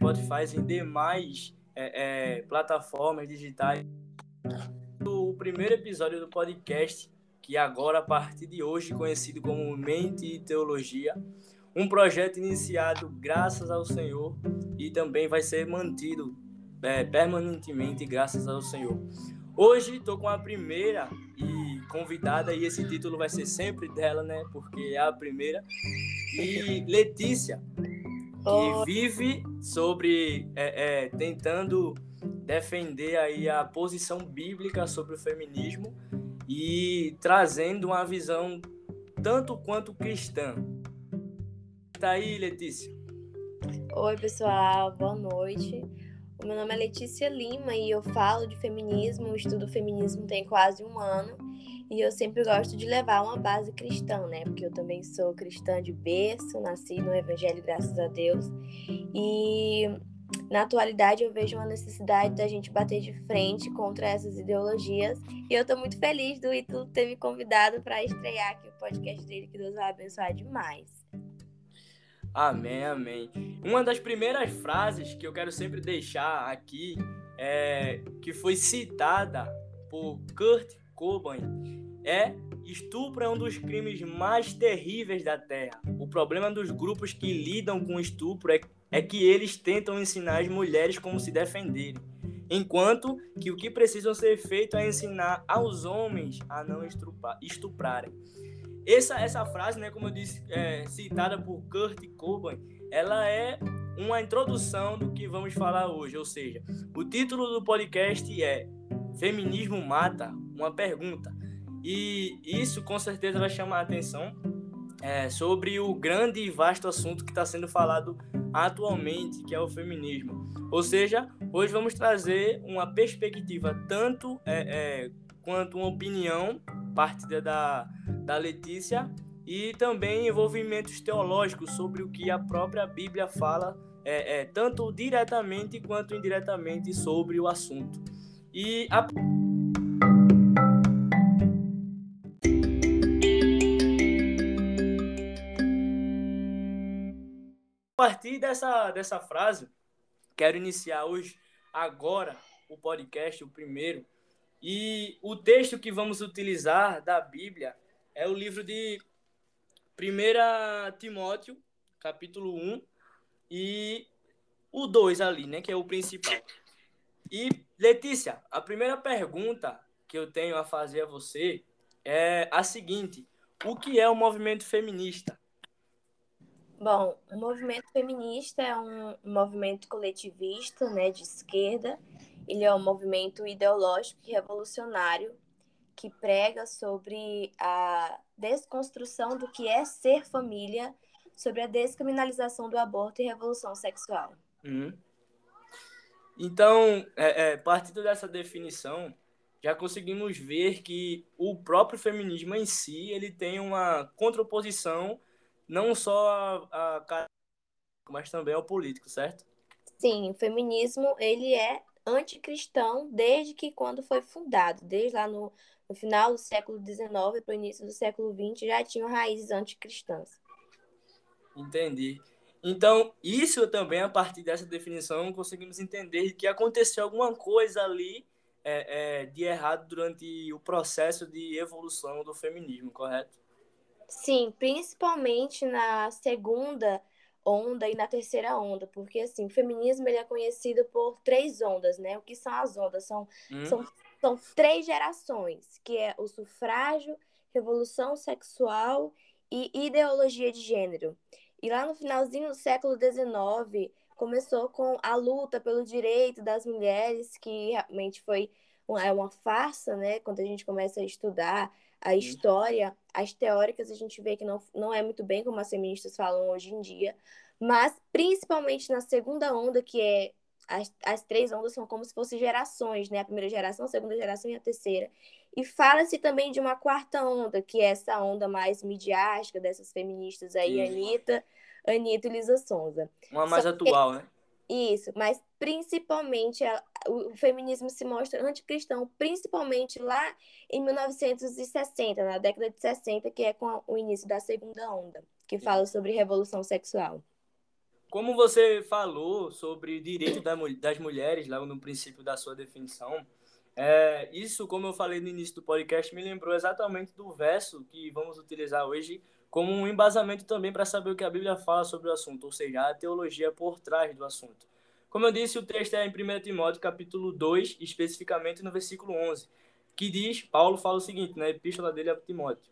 Spotify, em demais é, é, plataformas digitais. O primeiro episódio do podcast, que agora, a partir de hoje, conhecido como Mente e Teologia, um projeto iniciado graças ao Senhor e também vai ser mantido é, permanentemente graças ao Senhor. Hoje estou com a primeira e convidada e esse título vai ser sempre dela, né? Porque é a primeira. E Letícia, que vive sobre é, é, tentando defender aí a posição bíblica sobre o feminismo e trazendo uma visão tanto quanto cristã. Tá aí, Letícia. Oi, pessoal, boa noite. O meu nome é Letícia Lima e eu falo de feminismo, estudo feminismo tem quase um ano e eu sempre gosto de levar uma base cristã, né? Porque eu também sou cristã de berço, nasci no Evangelho, graças a Deus. E na atualidade eu vejo uma necessidade da gente bater de frente contra essas ideologias. E eu estou muito feliz do Ito ter me convidado para estrear aqui o podcast dele, que Deus vai abençoar demais. Amém, amém. Uma das primeiras frases que eu quero sempre deixar aqui é que foi citada por Kurt Cobain é estupro é um dos crimes mais terríveis da Terra. O problema dos grupos que lidam com estupro é, é que eles tentam ensinar as mulheres como se defenderem, enquanto que o que precisam ser feito é ensinar aos homens a não estuprarem. Essa, essa frase, né, como eu disse, é, citada por Kurt Cobain, ela é uma introdução do que vamos falar hoje. Ou seja, o título do podcast é Feminismo Mata? Uma pergunta. E isso com certeza vai chamar a atenção é, sobre o grande e vasto assunto que está sendo falado atualmente, que é o feminismo. Ou seja, hoje vamos trazer uma perspectiva tanto é, é, quanto uma opinião partida da, da Letícia e também envolvimentos teológicos sobre o que a própria Bíblia fala, é, é tanto diretamente quanto indiretamente sobre o assunto. E a... partir dessa, dessa frase, quero iniciar hoje, agora, o podcast, o primeiro, e o texto que vamos utilizar da Bíblia é o livro de 1 Timóteo, capítulo 1, e o 2 ali, né, que é o principal. E, Letícia, a primeira pergunta que eu tenho a fazer a você é a seguinte: o que é o movimento feminista? Bom, o movimento feminista é um movimento coletivista, né, de esquerda, ele é um movimento ideológico e revolucionário que prega sobre a desconstrução do que é ser família, sobre a descriminalização do aborto e revolução sexual. Uhum. Então, é, é, partindo dessa definição, já conseguimos ver que o próprio feminismo em si ele tem uma contraposição não só a, a mas também ao político, certo? Sim, o feminismo ele é anticristão desde que quando foi fundado, desde lá no, no final do século XIX para o início do século XX já tinham raízes anticristãs. Entendi. Então, isso também, a partir dessa definição, conseguimos entender que aconteceu alguma coisa ali é, é, de errado durante o processo de evolução do feminismo, correto? Sim, principalmente na segunda onda e na terceira onda, porque assim, o feminismo ele é conhecido por três ondas, né? O que são as ondas? São, hum. são, são três gerações, que é o sufrágio, revolução sexual e ideologia de gênero. E lá no finalzinho do século XIX, começou com a luta pelo direito das mulheres, que realmente foi uma, é uma farsa, né? Quando a gente começa a estudar a história, as teóricas, a gente vê que não, não é muito bem como as feministas falam hoje em dia, mas principalmente na segunda onda, que é as, as três ondas são como se fossem gerações, né? A primeira geração, a segunda geração e a terceira. E fala-se também de uma quarta onda, que é essa onda mais midiática dessas feministas aí, Sim. Anitta, Anitta e Lisa Sonza. Uma mais Só atual, que... né? Isso, mas principalmente a, o feminismo se mostra anticristão, principalmente lá em 1960, na década de 60, que é com o início da segunda onda, que fala sobre revolução sexual. como você falou sobre o direito das mulheres, lá no princípio da sua definição, é, isso, como eu falei no início do podcast, me lembrou exatamente do verso que vamos utilizar hoje como um embasamento também para saber o que a Bíblia fala sobre o assunto, ou seja, a teologia por trás do assunto. Como eu disse, o texto é em 1 Timóteo, capítulo 2, especificamente no versículo 11, que diz, Paulo fala o seguinte, na epístola dele a Timóteo,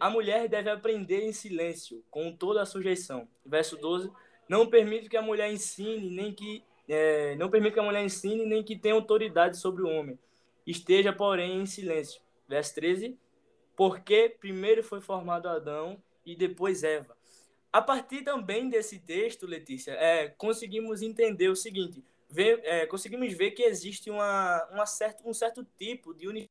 a mulher deve aprender em silêncio, com toda a sujeição. Verso 12, não permite que a mulher ensine, nem que é, não permite que a mulher ensine, nem que tenha autoridade sobre o homem. Esteja, porém, em silêncio. Verso 13, porque primeiro foi formado Adão e depois Eva. A partir também desse texto, Letícia, é, conseguimos entender o seguinte: ver, é, conseguimos ver que existe uma, uma certo, um certo tipo de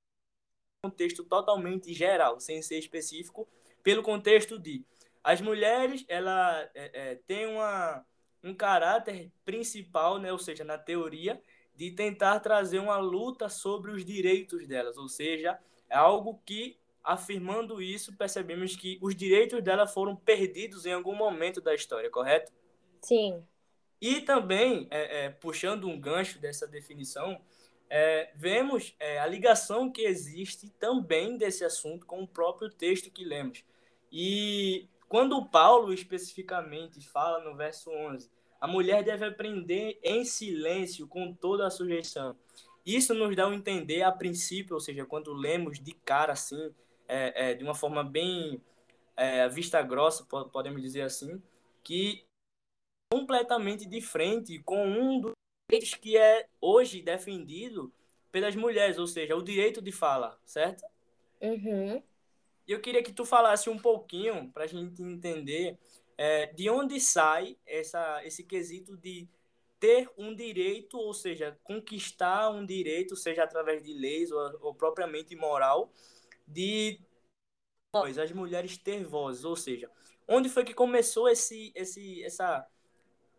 contexto totalmente geral, sem ser específico, pelo contexto de as mulheres ela é, é, têm uma, um caráter principal, né, ou seja, na teoria, de tentar trazer uma luta sobre os direitos delas, ou seja, é algo que afirmando isso, percebemos que os direitos dela foram perdidos em algum momento da história, correto? Sim. E também, é, é, puxando um gancho dessa definição, é, vemos é, a ligação que existe também desse assunto com o próprio texto que lemos. E quando Paulo especificamente fala no verso 11, a mulher deve aprender em silêncio com toda a sujeição. Isso nos dá a um entender a princípio, ou seja, quando lemos de cara assim, é, é, de uma forma bem é, vista grossa, podemos dizer assim, que completamente de frente com um dos direitos que é hoje defendido pelas mulheres, ou seja, o direito de fala, certo? Uhum. Eu queria que tu falasse um pouquinho para a gente entender é, de onde sai essa, esse quesito de ter um direito, ou seja, conquistar um direito, seja através de leis ou, ou propriamente moral, de voz, as mulheres ter voz, ou seja, onde foi que começou esse, esse, essa,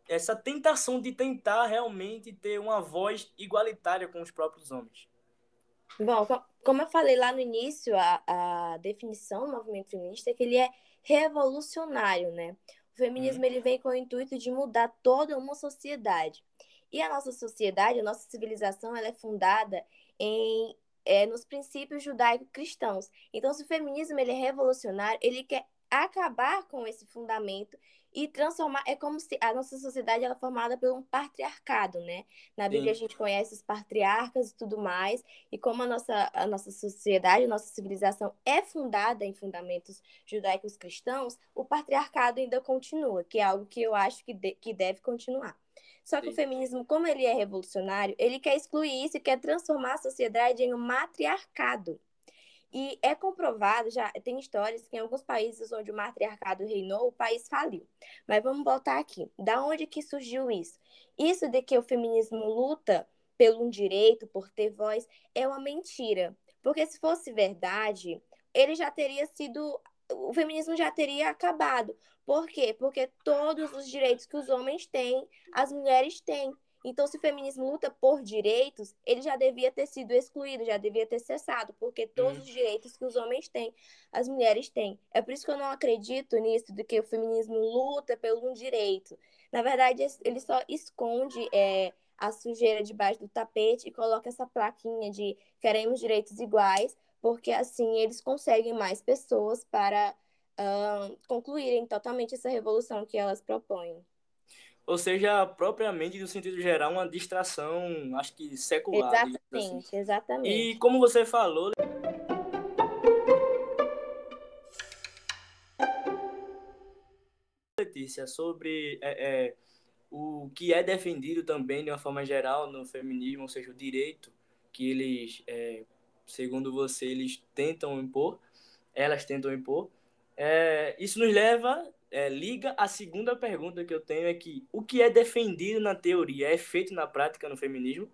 essa tentação de tentar realmente ter uma voz igualitária com os próprios homens? Bom, como eu falei lá no início, a, a definição do movimento feminista é que ele é revolucionário, né? O feminismo hum. ele vem com o intuito de mudar toda uma sociedade. E a nossa sociedade, a nossa civilização, ela é fundada em é, nos princípios judaico-cristãos. Então, se o feminismo ele é revolucionário, ele quer acabar com esse fundamento e transformar é como se a nossa sociedade ela é formada por um patriarcado, né? Na Bíblia Sim. a gente conhece os patriarcas e tudo mais, e como a nossa a nossa sociedade, a nossa civilização é fundada em fundamentos judaicos cristãos, o patriarcado ainda continua, que é algo que eu acho que, de, que deve continuar. Só que Sim. o feminismo, como ele é revolucionário, ele quer excluir isso e quer transformar a sociedade em um matriarcado. E é comprovado, já tem histórias que em alguns países onde o matriarcado reinou, o país faliu. Mas vamos voltar aqui. Da onde que surgiu isso? Isso de que o feminismo luta pelo um direito, por ter voz, é uma mentira. Porque se fosse verdade, ele já teria sido o feminismo já teria acabado. Por quê? Porque todos os direitos que os homens têm, as mulheres têm. Então, se o feminismo luta por direitos, ele já devia ter sido excluído, já devia ter cessado, porque todos os direitos que os homens têm, as mulheres têm. É por isso que eu não acredito nisso, de que o feminismo luta pelo um direito. Na verdade, ele só esconde é, a sujeira debaixo do tapete e coloca essa plaquinha de queremos direitos iguais, porque assim eles conseguem mais pessoas para uh, concluírem totalmente essa revolução que elas propõem. Ou seja, propriamente no sentido geral, uma distração, acho que secular. Assim. Exatamente, assim. exatamente. E como você falou. Letícia, sobre é, é, o que é defendido também de uma forma geral no feminismo, ou seja, o direito que eles é, segundo você, eles tentam impor, elas tentam impor. É, isso nos leva, é, liga a segunda pergunta que eu tenho é que o que é defendido na teoria é feito na prática no feminismo?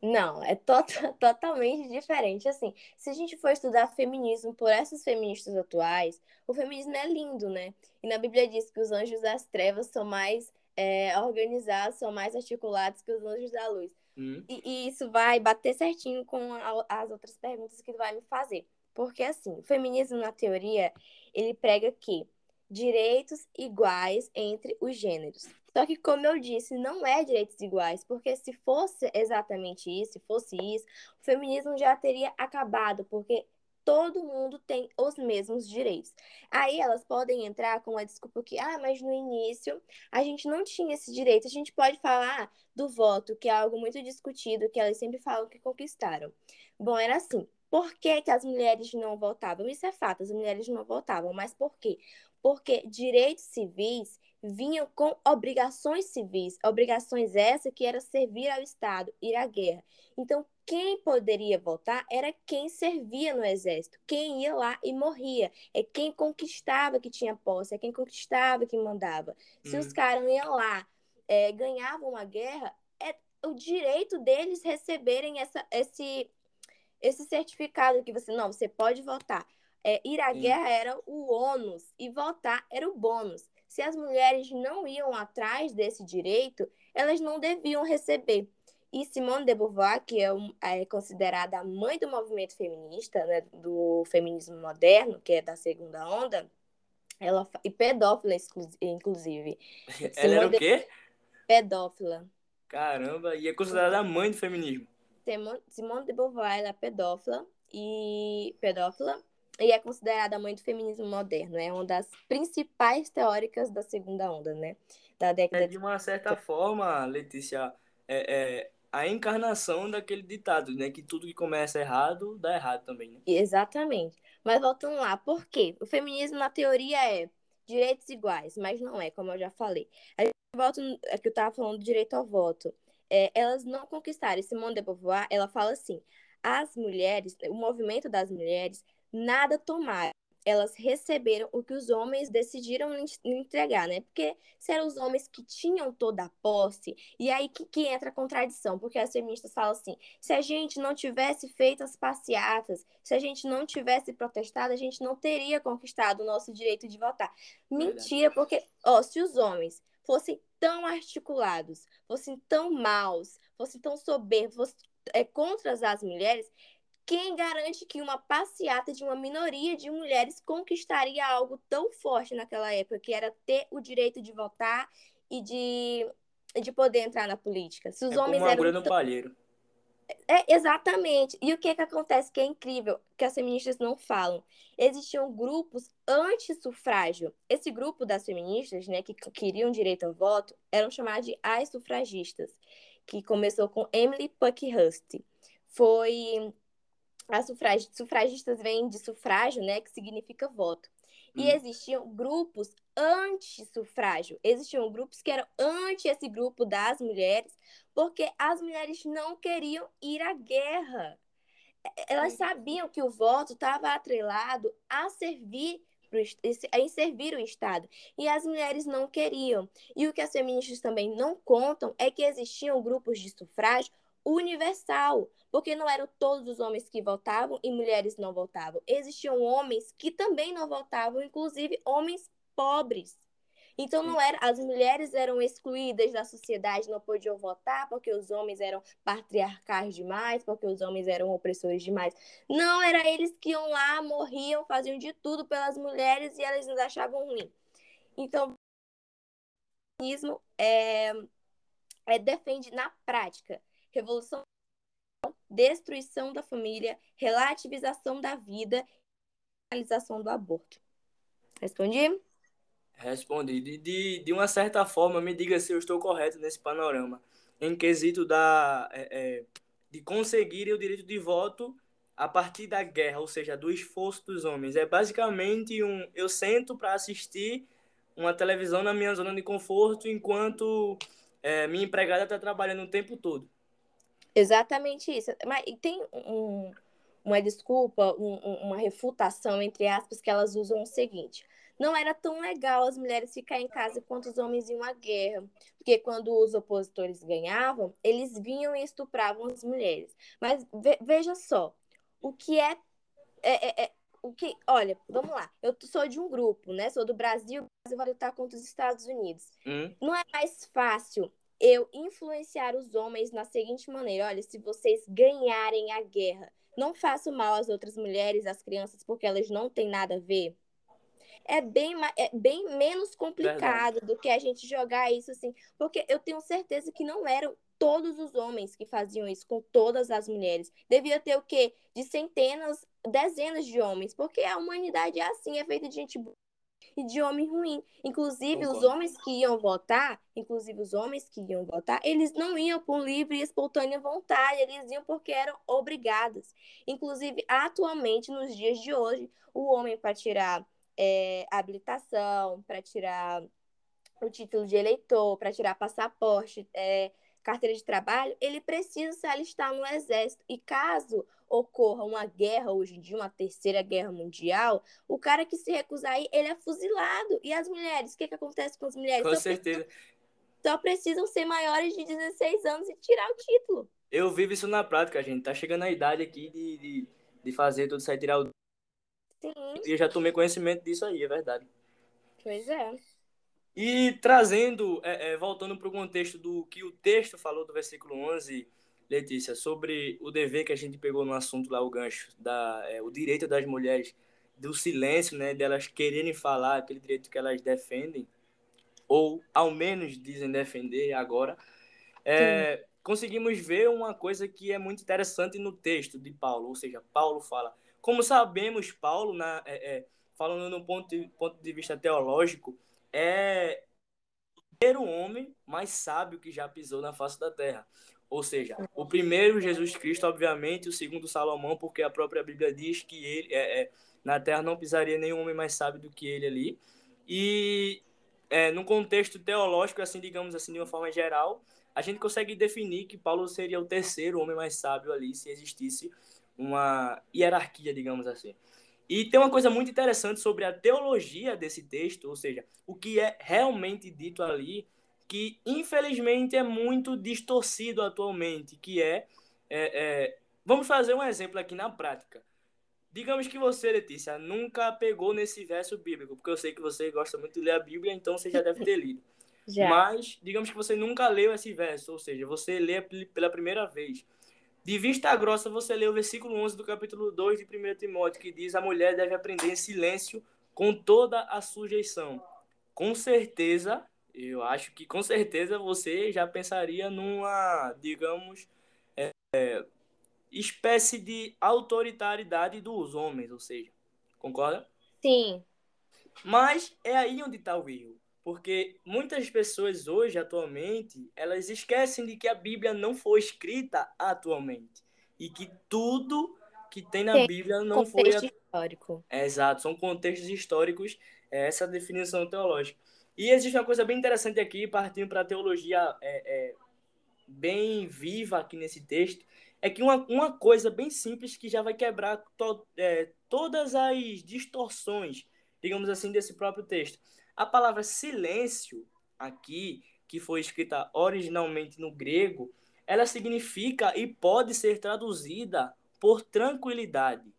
Não, é to totalmente diferente. Assim, se a gente for estudar feminismo por essas feministas atuais, o feminismo é lindo, né? E na Bíblia diz que os anjos das trevas são mais é, organizados, são mais articulados que os anjos da luz. Hum. E, e, isso vai bater certinho com a, as outras perguntas que tu vai me fazer. Porque, assim, o feminismo, na teoria, ele prega que direitos iguais entre os gêneros. Só que, como eu disse, não é direitos iguais, porque se fosse exatamente isso, se fosse isso, o feminismo já teria acabado, porque todo mundo tem os mesmos direitos. Aí elas podem entrar com a desculpa que, ah, mas no início a gente não tinha esse direito. A gente pode falar do voto, que é algo muito discutido, que elas sempre falam que conquistaram. Bom, era assim. Por que, que as mulheres não votavam? Isso é fato, as mulheres não votavam, mas por quê? Porque direitos civis vinham com obrigações civis, obrigações essas que era servir ao Estado, ir à guerra. Então, quem poderia votar era quem servia no exército, quem ia lá e morria, é quem conquistava que tinha posse, é quem conquistava que mandava. Se hum. os caras iam lá, é, ganhavam a guerra, é o direito deles receberem essa, esse, esse certificado que você, não, você pode votar. É, ir à guerra era o ônus e votar era o bônus. Se as mulheres não iam atrás desse direito, elas não deviam receber. E Simone de Beauvoir, que é, é considerada a mãe do movimento feminista, né, do feminismo moderno, que é da segunda onda, ela e pedófila, inclusive. Ela Simone era o quê? Pedófila. Caramba, e é considerada a mãe do feminismo. Simone de Beauvoir ela é pedófila e pedófila e é considerada a mãe do feminismo moderno. É uma das principais teóricas da segunda onda, né? Da década é, de uma certa forma, Letícia, é, é, a encarnação daquele ditado, né? Que tudo que começa errado dá errado também, né? Exatamente. Mas voltando lá, por quê? O feminismo, na teoria, é direitos iguais, mas não é, como eu já falei. A gente volta, é que eu estava falando do direito ao voto. É, elas não conquistaram. Simone de Beauvoir, ela fala assim, as mulheres, o movimento das mulheres, nada tomaram elas receberam o que os homens decidiram entregar, né? Porque se eram os homens que tinham toda a posse, e aí que, que entra a contradição, porque as feministas falam assim: se a gente não tivesse feito as passeatas, se a gente não tivesse protestado, a gente não teria conquistado o nosso direito de votar. Mentira, porque, ó, se os homens fossem tão articulados, fossem tão maus, fossem tão soberbos, fossem é, contra as mulheres, quem garante que uma passeata de uma minoria de mulheres conquistaria algo tão forte naquela época, que era ter o direito de votar e de, de poder entrar na política? Se os é homens como eram. Tão... palheiro. É, exatamente. E o que, que acontece que é incrível, que as feministas não falam? Existiam grupos anti-sufrágio. Esse grupo das feministas, né, que queriam direito ao voto, eram chamados de as sufragistas, que começou com Emily Puckhurst. Foi as sufrag... sufragistas vêm de sufrágio, né, que significa voto. E hum. existiam grupos anti-sufrágio. Existiam grupos que eram anti esse grupo das mulheres, porque as mulheres não queriam ir à guerra. Elas sabiam que o voto estava atrelado a servir em servir o Estado. E as mulheres não queriam. E o que as feministas também não contam é que existiam grupos de sufrágio universal, porque não eram todos os homens que votavam e mulheres não votavam. Existiam homens que também não votavam, inclusive homens pobres. Então não era, as mulheres eram excluídas da sociedade, não podiam votar porque os homens eram patriarcais demais, porque os homens eram opressores demais. Não, era eles que iam lá, morriam, faziam de tudo pelas mulheres e elas nos achavam ruim. Então, o feminismo é, é, defende na prática revolução, destruição da família, relativização da vida, realização do aborto. Respondi? Respondi. De, de, de uma certa forma, me diga se eu estou correto nesse panorama. Em quesito da, é, é, de conseguir o direito de voto a partir da guerra, ou seja, do esforço dos homens. É basicamente um. Eu sento para assistir uma televisão na minha zona de conforto enquanto é, minha empregada está trabalhando o tempo todo. Exatamente isso. Mas tem um, uma desculpa, um, uma refutação, entre aspas, que elas usam o seguinte. Não era tão legal as mulheres ficarem em casa enquanto os homens iam à guerra. Porque quando os opositores ganhavam, eles vinham e estupravam as mulheres. Mas ve veja só, o que é, é, é, é o que, olha, vamos lá. Eu sou de um grupo, né? Sou do Brasil, o Brasil vai lutar contra os Estados Unidos. Hum. Não é mais fácil eu influenciar os homens na seguinte maneira: olha, se vocês ganharem a guerra, não façam mal às outras mulheres, às crianças, porque elas não têm nada a ver. é bem, é bem menos complicado Verdade. do que a gente jogar isso assim, porque eu tenho certeza que não eram todos os homens que faziam isso com todas as mulheres. Devia ter o quê? De centenas, dezenas de homens, porque a humanidade é assim, é feita de gente boa e de homem ruim. Inclusive, Concordo. os homens que iam votar, inclusive os homens que iam votar, eles não iam por livre e espontânea vontade, eles iam porque eram obrigados. Inclusive, atualmente, nos dias de hoje, o homem para tirar é, habilitação, para tirar o título de eleitor, para tirar passaporte, é, carteira de trabalho, ele precisa se alistar no exército. E caso ocorra uma guerra hoje em dia, uma terceira guerra mundial, o cara que se recusar aí, ele é fuzilado. E as mulheres? O que, que acontece com as mulheres? Com só certeza. Precisam, só precisam ser maiores de 16 anos e tirar o título. Eu vivo isso na prática, gente. Tá chegando a idade aqui de, de, de fazer tudo aí, tirar o. Sim. E eu já tomei conhecimento disso aí, é verdade. Pois é. E trazendo, é, é, voltando para o contexto do que o texto falou do versículo 11, Letícia, sobre o dever que a gente pegou no assunto lá, o gancho, da, é, o direito das mulheres, do silêncio, né, delas quererem falar aquele direito que elas defendem, ou ao menos dizem defender agora, é, conseguimos ver uma coisa que é muito interessante no texto de Paulo, ou seja, Paulo fala. Como sabemos, Paulo, na, é, é, falando no ponto de, ponto de vista teológico, é primeiro homem mais sábio que já pisou na face da terra. Ou seja, o primeiro Jesus Cristo, obviamente, o segundo Salomão, porque a própria Bíblia diz que ele é, é na terra não pisaria nenhum homem mais sábio do que ele ali. E é, no contexto teológico, assim, digamos assim, de uma forma geral, a gente consegue definir que Paulo seria o terceiro homem mais sábio ali, se existisse uma hierarquia, digamos assim. E tem uma coisa muito interessante sobre a teologia desse texto, ou seja, o que é realmente dito ali que infelizmente é muito distorcido atualmente, que é, é, é, vamos fazer um exemplo aqui na prática. Digamos que você, Letícia, nunca pegou nesse verso bíblico, porque eu sei que você gosta muito de ler a Bíblia, então você já deve ter lido. já. Mas, digamos que você nunca leu esse verso, ou seja, você lê pela primeira vez. De vista grossa, você lê o versículo 11 do capítulo 2 de 1 Timóteo, que diz: A mulher deve aprender em silêncio com toda a sujeição. Com certeza, eu acho que com certeza você já pensaria numa, digamos, é, espécie de autoridade dos homens, ou seja, concorda? Sim. Mas é aí onde está o erro. Porque muitas pessoas hoje, atualmente, elas esquecem de que a Bíblia não foi escrita atualmente. E que tudo que tem na tem Bíblia não contexto foi. Contexto histórico. Exato, são contextos históricos, é essa definição teológica. E existe uma coisa bem interessante aqui, partindo para a teologia é, é, bem viva aqui nesse texto, é que uma, uma coisa bem simples que já vai quebrar to, é, todas as distorções, digamos assim, desse próprio texto. A palavra silêncio, aqui, que foi escrita originalmente no grego, ela significa e pode ser traduzida por tranquilidade.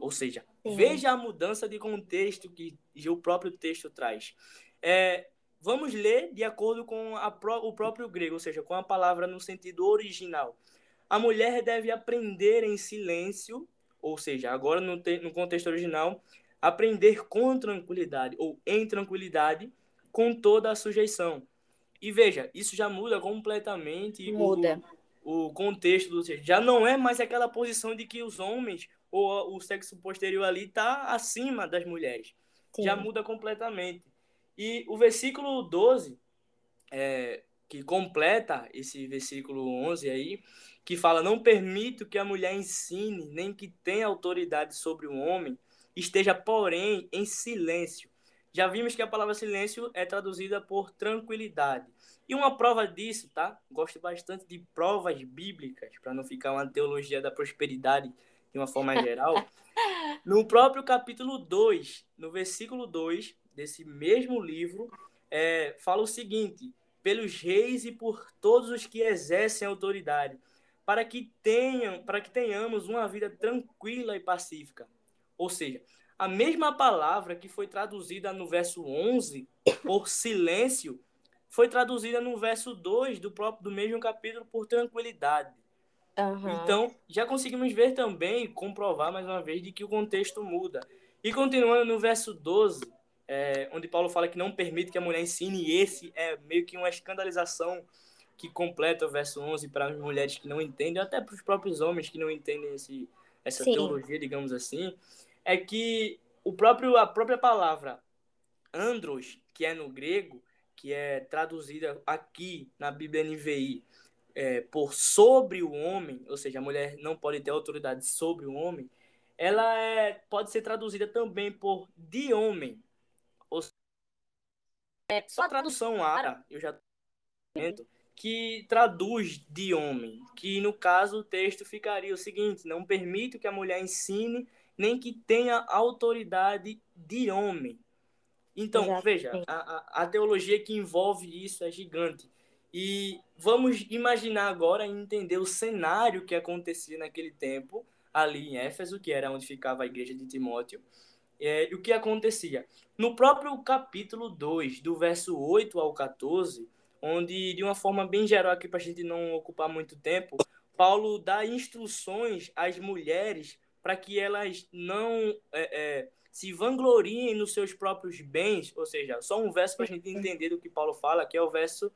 Ou seja, Sim. veja a mudança de contexto que o próprio texto traz. É, vamos ler de acordo com a, o próprio grego, ou seja, com a palavra no sentido original. A mulher deve aprender em silêncio, ou seja, agora no, no contexto original, aprender com tranquilidade ou em tranquilidade, com toda a sujeição. E veja, isso já muda completamente muda. O, o contexto do já não é mais aquela posição de que os homens ou o sexo posterior ali está acima das mulheres. Sim. Já muda completamente. E o versículo 12, é, que completa esse versículo 11 aí, que fala: Não permito que a mulher ensine, nem que tenha autoridade sobre o homem, esteja, porém, em silêncio. Já vimos que a palavra silêncio é traduzida por tranquilidade. E uma prova disso, tá? Gosto bastante de provas bíblicas, para não ficar uma teologia da prosperidade de uma forma geral. No próprio capítulo 2, no versículo 2, desse mesmo livro, é, fala o seguinte: pelos reis e por todos os que exercem autoridade, para que tenham, para que tenhamos uma vida tranquila e pacífica. Ou seja, a mesma palavra que foi traduzida no verso 11 por silêncio foi traduzida no verso 2 do próprio do mesmo capítulo por tranquilidade. Uhum. Então, já conseguimos ver também, comprovar mais uma vez, de que o contexto muda. E continuando no verso 12, é, onde Paulo fala que não permite que a mulher ensine, e esse é meio que uma escandalização que completa o verso 11 para as mulheres que não entendem, até para os próprios homens que não entendem esse, essa Sim. teologia, digamos assim, é que o próprio, a própria palavra andros, que é no grego, que é traduzida aqui na Bíblia NVI é, por sobre o homem, ou seja, a mulher não pode ter autoridade sobre o homem, ela é, pode ser traduzida também por de homem. É só a tradução árabe, eu já que traduz de homem, que no caso o texto ficaria o seguinte: não permito que a mulher ensine nem que tenha autoridade de homem. Então, Exatamente. veja, a, a, teologia que envolve isso é gigante. E vamos imaginar agora e entender o cenário que acontecia naquele tempo, ali em Éfeso, que era onde ficava a igreja de Timóteo. É, o que acontecia? No próprio capítulo 2, do verso 8 ao 14, onde, de uma forma bem geral, aqui para a gente não ocupar muito tempo, Paulo dá instruções às mulheres para que elas não é, é, se vangloriem nos seus próprios bens, ou seja, só um verso para a gente entender do que Paulo fala, que é o verso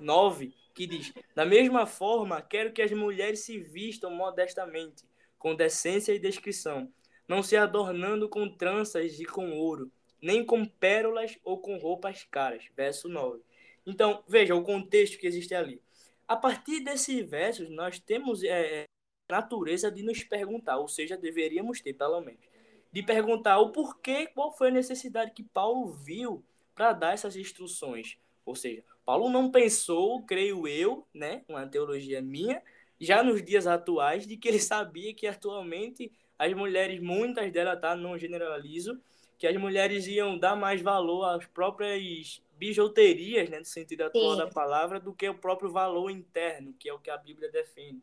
9, é, que diz: Da mesma forma, quero que as mulheres se vistam modestamente, com decência e descrição, não se adornando com tranças e com ouro, nem com pérolas ou com roupas caras. Verso 9. Então, veja o contexto que existe ali. A partir desses versos, nós temos é, é natureza de nos perguntar, ou seja, deveríamos ter, pelo menos, de perguntar o porquê, qual foi a necessidade que Paulo viu para dar essas instruções. Ou seja, Paulo não pensou, creio eu, né, uma teologia minha, já nos dias atuais, de que ele sabia que atualmente as mulheres, muitas delas, tá, não generalizo, que as mulheres iam dar mais valor às próprias bijuterias, né, no sentido atual Sim. da palavra, do que o próprio valor interno, que é o que a Bíblia defende.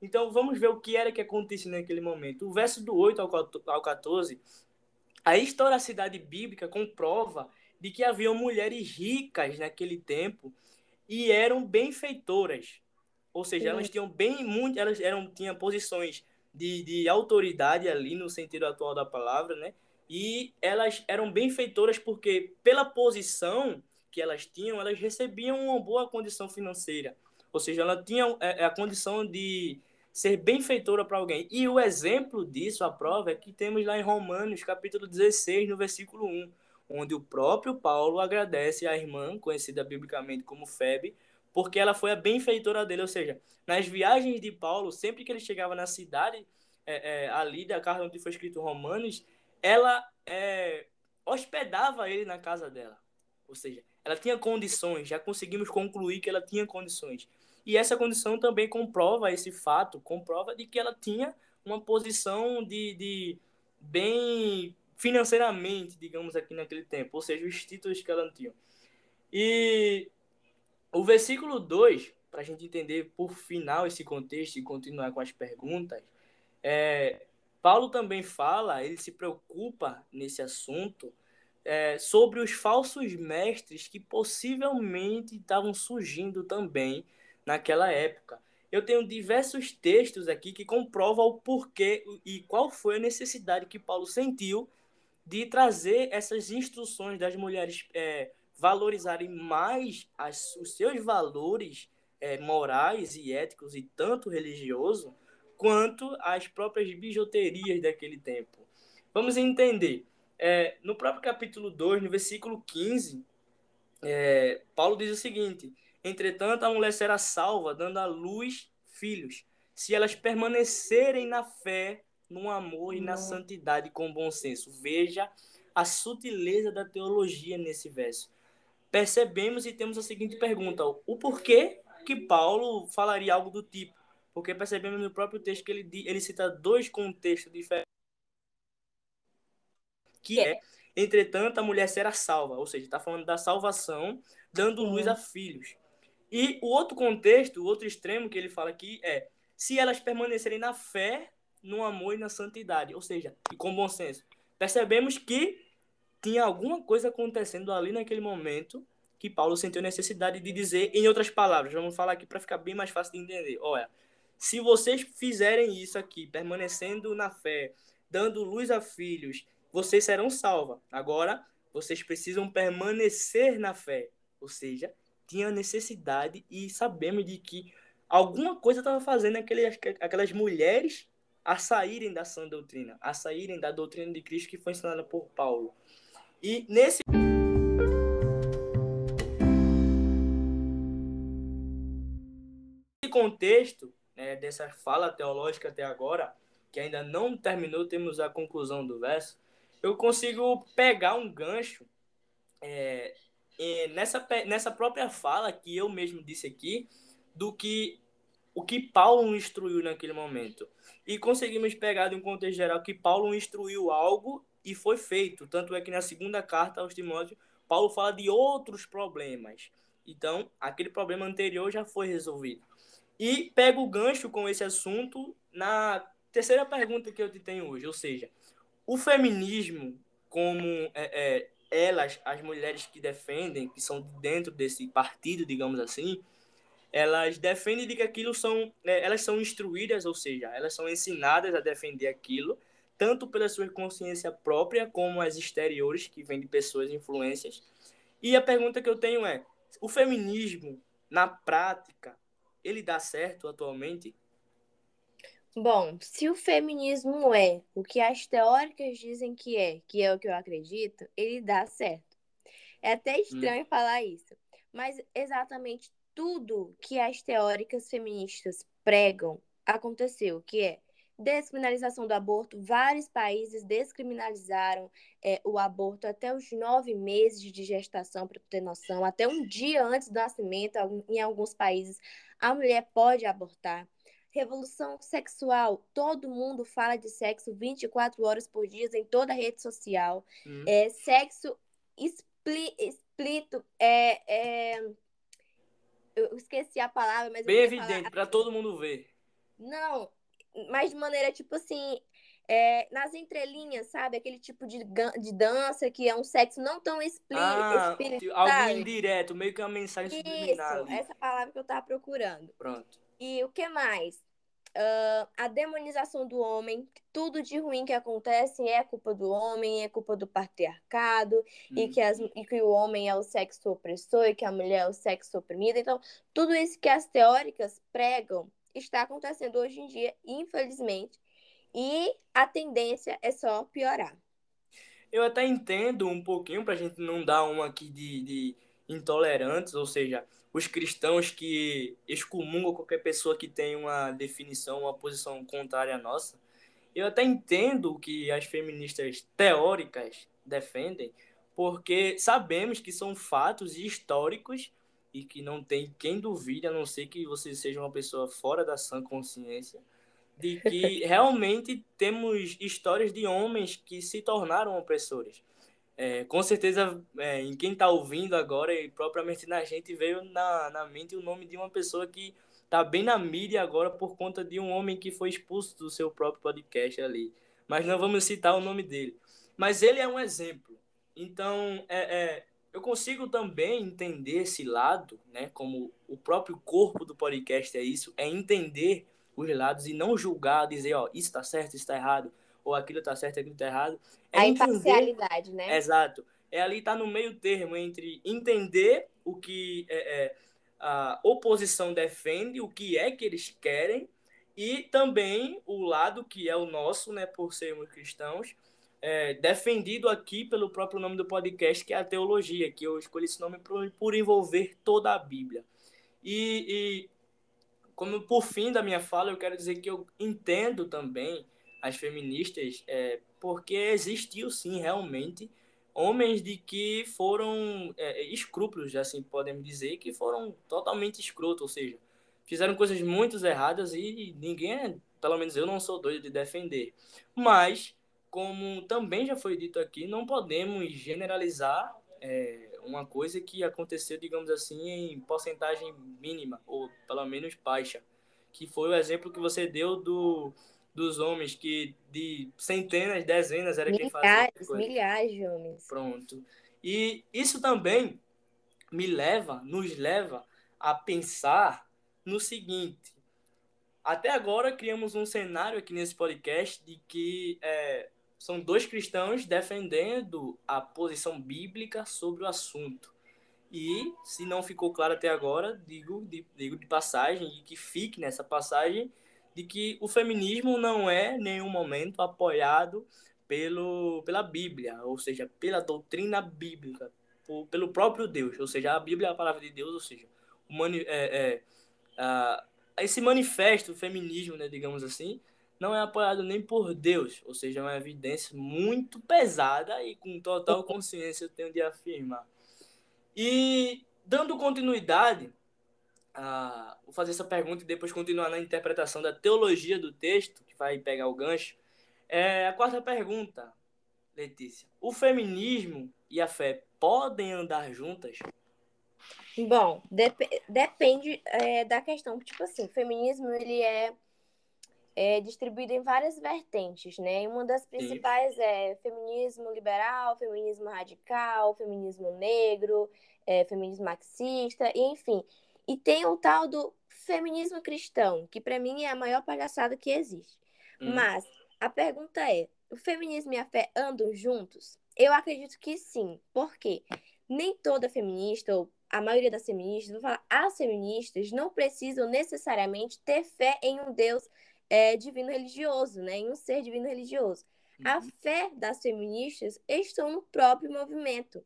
Então vamos ver o que era que acontecia naquele momento. O verso do 8 ao 14, a historicidade bíblica comprova de que haviam mulheres ricas naquele tempo e eram benfeitoras. Ou seja, Sim. elas tinham bem muito, elas eram tinham posições de, de autoridade ali no sentido atual da palavra, né? E elas eram benfeitoras porque pela posição que elas tinham, elas recebiam uma boa condição financeira. Ou seja, ela tinha é, é, a condição de ser benfeitora para alguém. E o exemplo disso, a prova, é que temos lá em Romanos, capítulo 16, no versículo 1, onde o próprio Paulo agradece à irmã, conhecida biblicamente como Febe, porque ela foi a benfeitora dele. Ou seja, nas viagens de Paulo, sempre que ele chegava na cidade é, é, ali da casa onde foi escrito Romanos, ela é, hospedava ele na casa dela. Ou seja, ela tinha condições, já conseguimos concluir que ela tinha condições. E essa condição também comprova esse fato, comprova de que ela tinha uma posição de, de bem financeiramente, digamos aqui naquele tempo, ou seja, os títulos que ela tinha. E o versículo 2, para a gente entender por final esse contexto e continuar com as perguntas, é, Paulo também fala, ele se preocupa nesse assunto é, sobre os falsos mestres que possivelmente estavam surgindo também naquela época. Eu tenho diversos textos aqui que comprovam o porquê e qual foi a necessidade que Paulo sentiu de trazer essas instruções das mulheres é, valorizarem mais as, os seus valores é, morais e éticos e tanto religioso quanto as próprias bijuterias daquele tempo. Vamos entender. É, no próprio capítulo 2, no versículo 15, é, Paulo diz o seguinte: Entretanto, a mulher será salva, dando à luz filhos, se elas permanecerem na fé, no amor e na santidade com bom senso. Veja a sutileza da teologia nesse verso. Percebemos e temos a seguinte pergunta: o porquê que Paulo falaria algo do tipo? Porque percebemos no próprio texto que ele, ele cita dois contextos diferentes. Que é, entretanto, a mulher será salva, ou seja, está falando da salvação, dando luz a filhos. E o outro contexto, o outro extremo que ele fala aqui é se elas permanecerem na fé, no amor e na santidade, ou seja, e com bom senso. Percebemos que tinha alguma coisa acontecendo ali naquele momento que Paulo sentiu necessidade de dizer em outras palavras. Vamos falar aqui para ficar bem mais fácil de entender. Olha, se vocês fizerem isso aqui, permanecendo na fé, dando luz a filhos vocês serão salvos. Agora, vocês precisam permanecer na fé. Ou seja, tinha necessidade e sabemos de que alguma coisa estava fazendo aqueles, aquelas mulheres a saírem da sã doutrina, a saírem da doutrina de Cristo que foi ensinada por Paulo. E nesse contexto né, dessa fala teológica até agora, que ainda não terminou, temos a conclusão do verso, eu consigo pegar um gancho é, nessa, nessa própria fala que eu mesmo disse aqui, do que o que Paulo instruiu naquele momento. E conseguimos pegar de um contexto geral que Paulo instruiu algo e foi feito. Tanto é que na segunda carta aos Timóteos, Paulo fala de outros problemas. Então, aquele problema anterior já foi resolvido. E pego o gancho com esse assunto na terceira pergunta que eu te tenho hoje, ou seja, o feminismo, como é, é, elas, as mulheres que defendem, que são dentro desse partido, digamos assim, elas defendem de que aquilo são, é, elas são instruídas, ou seja, elas são ensinadas a defender aquilo, tanto pela sua consciência própria como as exteriores que vêm de pessoas influências. E a pergunta que eu tenho é: o feminismo na prática ele dá certo atualmente? Bom, se o feminismo é o que as teóricas dizem que é, que é o que eu acredito, ele dá certo. É até estranho hum. falar isso, mas exatamente tudo que as teóricas feministas pregam aconteceu, que é descriminalização do aborto. Vários países descriminalizaram é, o aborto até os nove meses de gestação, para ter noção, até um dia antes do nascimento, em alguns países a mulher pode abortar. Revolução sexual, todo mundo fala de sexo 24 horas por dia em toda a rede social. Hum. É, sexo expli, explícito, é, é, eu esqueci a palavra, mas. Bem evidente, para todo mundo ver. Não, mas de maneira tipo assim, é, nas entrelinhas, sabe? Aquele tipo de, de dança que é um sexo não tão explícito. Ah, algo indireto, meio que uma mensagem Isso, subliminar. Isso, essa palavra que eu tava procurando. Pronto. E o que mais? Uh, a demonização do homem, tudo de ruim que acontece é culpa do homem, é culpa do patriarcado, hum. e, que as, e que o homem é o sexo opressor e que a mulher é o sexo oprimido. Então, tudo isso que as teóricas pregam está acontecendo hoje em dia, infelizmente, e a tendência é só piorar. Eu até entendo um pouquinho, para a gente não dar uma aqui de, de intolerantes, ou seja, os cristãos que excomungam qualquer pessoa que tem uma definição, uma posição contrária à nossa. Eu até entendo que as feministas teóricas defendem, porque sabemos que são fatos históricos e que não tem quem duvide, a não ser que você seja uma pessoa fora da sã consciência, de que realmente temos histórias de homens que se tornaram opressores. É, com certeza, é, em quem está ouvindo agora e propriamente na gente, veio na, na mente o nome de uma pessoa que está bem na mídia agora por conta de um homem que foi expulso do seu próprio podcast ali. Mas não vamos citar o nome dele. Mas ele é um exemplo. Então, é, é eu consigo também entender esse lado, né? Como o próprio corpo do podcast é isso, é entender os lados e não julgar, dizer, ó, isso está certo, isso está errado, ou aquilo está certo, aquilo está errado. É a entender... imparcialidade, né? Exato. É ali tá no meio termo entre entender o que é, é, a oposição defende, o que é que eles querem, e também o lado que é o nosso, né, por sermos cristãos, é, defendido aqui pelo próprio nome do podcast, que é a teologia, que eu escolhi esse nome por, por envolver toda a Bíblia. E, e como por fim da minha fala, eu quero dizer que eu entendo também as feministas, é, porque existiu sim realmente homens de que foram é, escrúpulos, assim podemos dizer, que foram totalmente escrotos, ou seja, fizeram coisas muito erradas e ninguém, é, pelo menos eu não sou doido de defender. Mas, como também já foi dito aqui, não podemos generalizar é, uma coisa que aconteceu, digamos assim, em porcentagem mínima, ou pelo menos baixa, que foi o exemplo que você deu do, dos homens, que de centenas, dezenas era milhares, quem fazia. Milhares de homens. Pronto. E isso também me leva, nos leva a pensar no seguinte. Até agora criamos um cenário aqui nesse podcast de que é, são dois cristãos defendendo a posição bíblica sobre o assunto. E, se não ficou claro até agora, digo de, digo de passagem, e que fique nessa passagem, de que o feminismo não é, em nenhum momento, apoiado pelo, pela Bíblia, ou seja, pela doutrina bíblica, por, pelo próprio Deus. Ou seja, a Bíblia é a palavra de Deus, ou seja, o mani, é, é, a, esse manifesto, feminismo, né, digamos assim, não é apoiado nem por Deus, ou seja, é uma evidência muito pesada e com total consciência eu tenho de afirmar. E dando continuidade, a, vou fazer essa pergunta e depois continuar na interpretação da teologia do texto, que vai pegar o gancho. É, a quarta pergunta, Letícia. O feminismo e a fé podem andar juntas? Bom, dep depende é, da questão. Tipo assim, o feminismo ele é, é, distribuído em várias vertentes, né? E uma das principais Sim. é feminismo liberal, feminismo radical, feminismo negro, é, feminismo marxista, e enfim. E tem o tal do feminismo cristão, que para mim é a maior palhaçada que existe. Hum. Mas a pergunta é: o feminismo e a fé andam juntos? Eu acredito que sim. Por quê? Nem toda feminista, ou a maioria das feministas, vou falar, as feministas não precisam necessariamente ter fé em um Deus é, divino religioso, né? Em um ser divino religioso. Uhum. A fé das feministas estão no próprio movimento.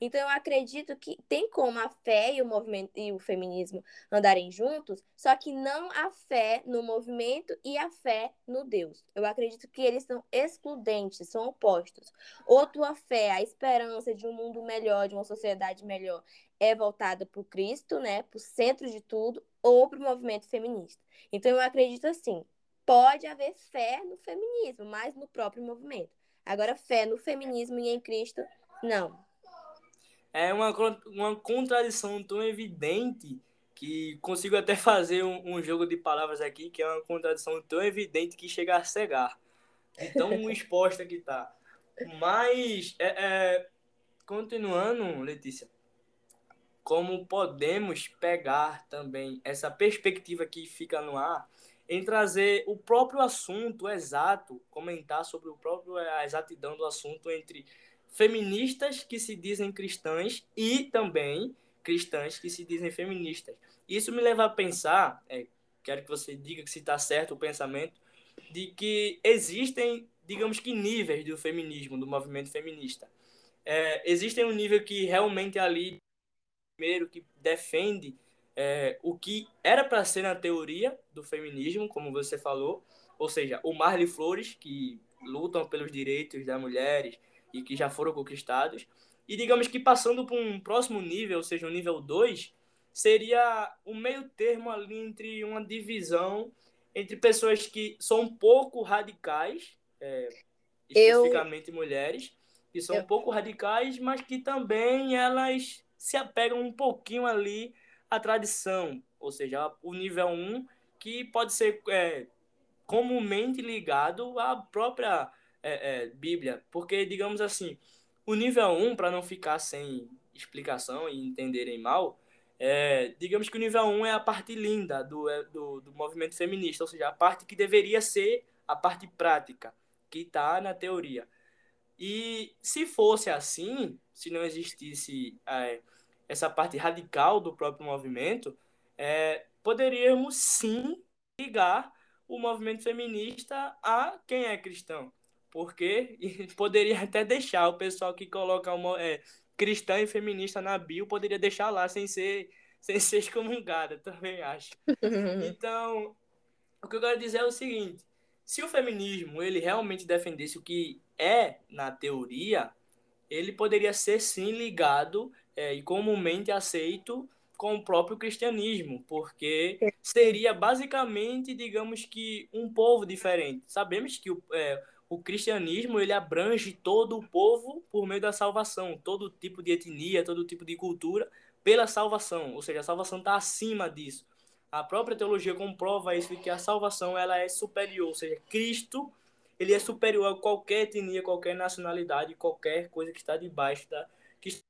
Então, eu acredito que tem como a fé e o movimento e o feminismo andarem juntos, só que não a fé no movimento e a fé no Deus. Eu acredito que eles são excludentes, são opostos. Ou tua fé, a esperança de um mundo melhor, de uma sociedade melhor, é voltada para o Cristo, né, para o centro de tudo, ou para o movimento feminista. Então, eu acredito assim: pode haver fé no feminismo, mas no próprio movimento. Agora, fé no feminismo e em Cristo, não é uma, uma contradição tão evidente que consigo até fazer um, um, jogo de palavras aqui que é uma contradição tão evidente que chega a cegar. Tão exposta que tá. Mas, é, é, continuando, Letícia, como podemos pegar também essa perspectiva que fica no ar em trazer o próprio assunto exato, comentar sobre o próprio a exatidão do assunto entre feministas que se dizem cristãs e também cristãs que se dizem feministas. Isso me leva a pensar, é, quero que você diga que se está certo o pensamento, de que existem, digamos que, níveis do feminismo, do movimento feminista. É, existem um nível que realmente é ali, primeiro, que defende é, o que era para ser na teoria do feminismo, como você falou, ou seja, o Marley Flores, que lutam pelos direitos das mulheres, e que já foram conquistados. E digamos que passando para um próximo nível, ou seja, o um nível 2, seria um meio termo ali entre uma divisão entre pessoas que são um pouco radicais, é, especificamente eu... mulheres, que são eu... um pouco radicais, mas que também elas se apegam um pouquinho ali à tradição, ou seja, o nível 1, um, que pode ser é, comumente ligado à própria é, é, Bíblia, porque, digamos assim, o nível 1, para não ficar sem explicação e entenderem mal, é, digamos que o nível 1 é a parte linda do, é, do, do movimento feminista, ou seja, a parte que deveria ser a parte prática, que está na teoria. E se fosse assim, se não existisse é, essa parte radical do próprio movimento, é, poderíamos sim ligar o movimento feminista a quem é cristão porque poderia até deixar o pessoal que coloca uma é, cristã e feminista na bio, poderia deixar lá sem ser, sem ser excomungada, também acho. Então, o que eu quero dizer é o seguinte, se o feminismo ele realmente defendesse o que é na teoria, ele poderia ser sim ligado é, e comumente aceito com o próprio cristianismo, porque seria basicamente, digamos que, um povo diferente. Sabemos que o, é, o cristianismo ele abrange todo o povo por meio da salvação, todo tipo de etnia, todo tipo de cultura pela salvação, ou seja, a salvação está acima disso. A própria teologia comprova isso que a salvação ela é superior, ou seja, Cristo ele é superior a qualquer etnia, qualquer nacionalidade, qualquer coisa que está debaixo da que está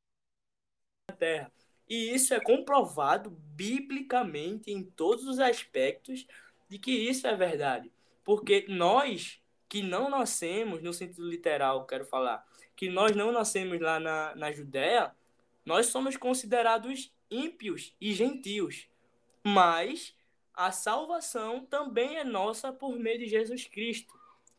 na terra. E isso é comprovado biblicamente em todos os aspectos de que isso é verdade, porque nós que não nascemos, no sentido literal, quero falar, que nós não nascemos lá na, na Judéia, nós somos considerados ímpios e gentios. Mas a salvação também é nossa por meio de Jesus Cristo,